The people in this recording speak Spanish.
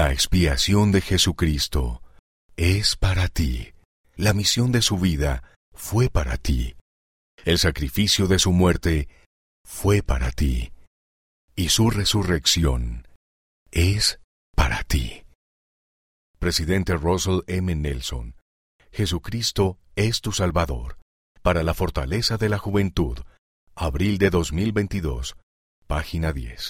La expiación de Jesucristo es para ti. La misión de su vida fue para ti. El sacrificio de su muerte fue para ti. Y su resurrección es para ti. Presidente Russell M. Nelson, Jesucristo es tu Salvador. Para la fortaleza de la juventud, abril de 2022, página 10.